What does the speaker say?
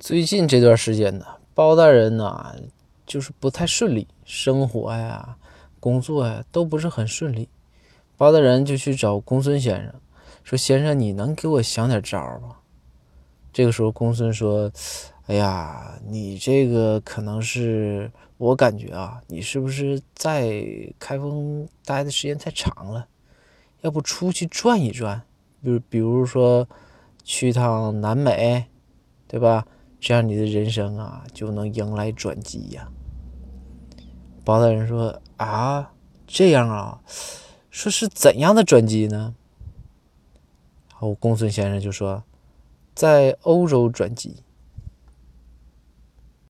最近这段时间呢，包大人呢就是不太顺利，生活呀、工作呀都不是很顺利。包大人就去找公孙先生，说：“先生，你能给我想点招吗？”这个时候，公孙说：“哎呀，你这个可能是我感觉啊，你是不是在开封待的时间太长了？要不出去转一转，比如比如说去趟南美，对吧？”这样你的人生啊就能迎来转机呀。包大人说：“啊，这样啊，说是怎样的转机呢？”然后公孙先生就说：“在欧洲转机。”